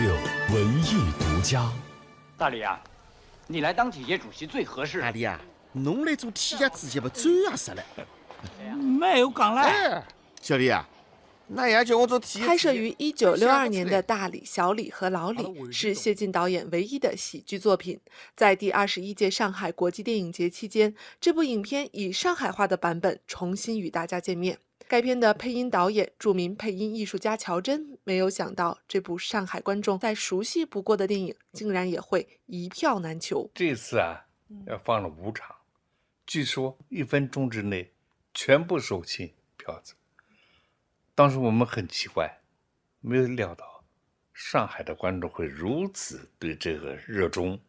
六文艺独家。大李啊，你来当体协主席最合适。大李啊，侬来做体协主席不最合适了。没有讲来。小李啊，那也叫我做体协。拍摄于一九六二年的《大李、小李和老李》是谢晋导演唯一的喜剧作品。在第二十一届上海国际电影节期间，这部影片以上海话的版本重新与大家见面。该片的配音导演、著名配音艺术家乔真，没有想到这部上海观众再熟悉不过的电影，竟然也会一票难求。这次啊，要放了五场，据说一分钟之内全部售罄票子。当时我们很奇怪，没有料到上海的观众会如此对这个热衷，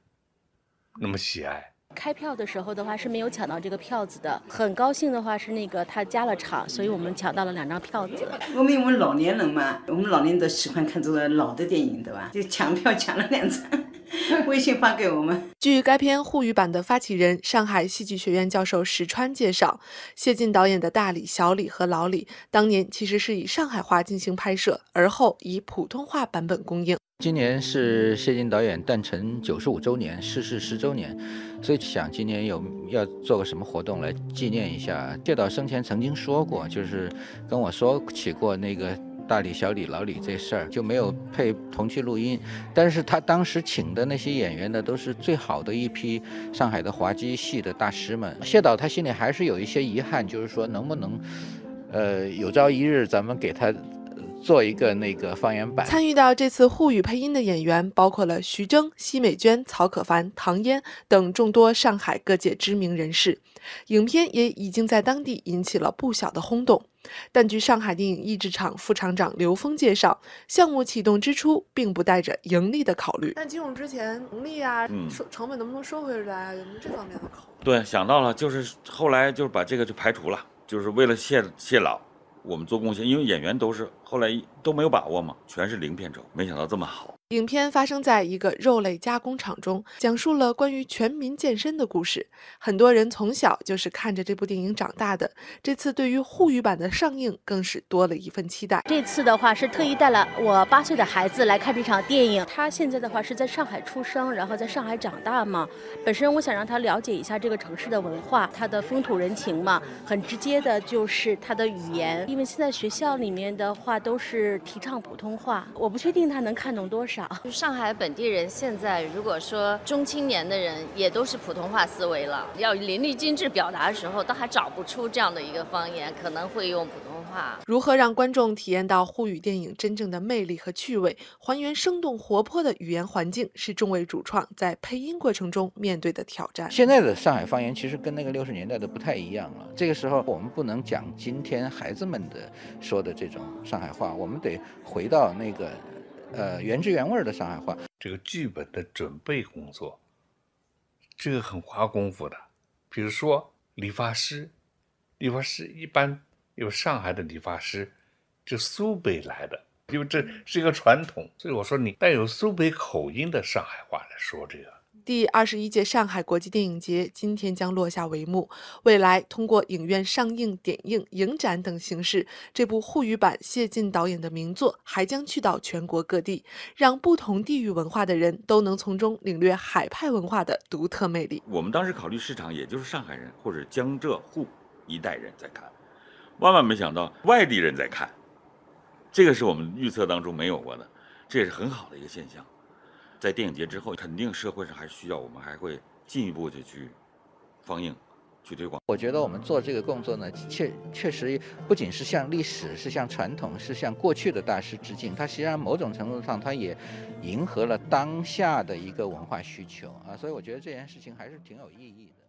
那么喜爱。开票的时候的话是没有抢到这个票子的，很高兴的话是那个他加了场，所以我们抢到了两张票子。我们因为老年人嘛，我们老年人都喜欢看这个老的电影，对吧？就抢票抢了两张，微信发给我们。据该片沪语版的发起人、上海戏剧学院教授石川介绍，谢晋导演的《大李、小李和老李》当年其实是以上海话进行拍摄，而后以普通话版本公映。今年是谢晋导演诞辰九十五周年，逝世十周年，所以想今年有要做个什么活动来纪念一下。谢导生前曾经说过，就是跟我说起过那个大李、小李、老李这事儿，就没有配同期录音。但是他当时请的那些演员呢，都是最好的一批上海的滑稽戏的大师们。谢导他心里还是有一些遗憾，就是说能不能，呃，有朝一日咱们给他。做一个那个方言版。参与到这次沪语配音的演员包括了徐峥、奚美娟、曹可凡、唐嫣等众多上海各界知名人士。影片也已经在当地引起了不小的轰动。但据上海电影译制厂副厂长刘峰介绍，项目启动之初并不带着盈利的考虑。但进入之前，盈利啊，收成本能不能收回来啊？有没有这方面的考虑？对，想到了，就是后来就是把这个就排除了，就是为了谢谢老。我们做贡献，因为演员都是后来都没有把握嘛，全是零片酬，没想到这么好。影片发生在一个肉类加工厂中，讲述了关于全民健身的故事。很多人从小就是看着这部电影长大的，这次对于沪语版的上映更是多了一份期待。这次的话是特意带了我八岁的孩子来看这场电影，他现在的话是在上海出生，然后在上海长大嘛。本身我想让他了解一下这个城市的文化，它的风土人情嘛。很直接的就是他的语言，因为现在学校里面的话都是提倡普通话，我不确定他能看懂多少。上海本地人现在如果说中青年的人也都是普通话思维了，要淋漓尽致表达的时候，都还找不出这样的一个方言，可能会用普通话。如何让观众体验到沪语电影真正的魅力和趣味，还原生动活泼的语言环境，是众位主创在配音过程中面对的挑战。现在的上海方言其实跟那个六十年代的不太一样了。这个时候我们不能讲今天孩子们的说的这种上海话，我们得回到那个。呃，原汁原味的上海话。这个剧本的准备工作，这个很花功夫的。比如说理发师，理发师一般有上海的理发师，就苏北来的，因为这是一个传统，所以我说你带有苏北口音的上海话来说这个。第二十一届上海国际电影节今天将落下帷幕。未来通过影院上映、点映、影展等形式，这部沪语版谢晋导演的名作还将去到全国各地，让不同地域文化的人都能从中领略海派文化的独特魅力。我们当时考虑市场，也就是上海人或者江浙沪一代人在看，万万没想到外地人在看，这个是我们预测当中没有过的，这也是很好的一个现象。在电影节之后，肯定社会上还是需要我们还会进一步的去放映、去推广。我觉得我们做这个工作呢，确确实不仅是向历史、是向传统、是向过去的大师致敬，它实际上某种程度上，它也迎合了当下的一个文化需求啊。所以我觉得这件事情还是挺有意义的。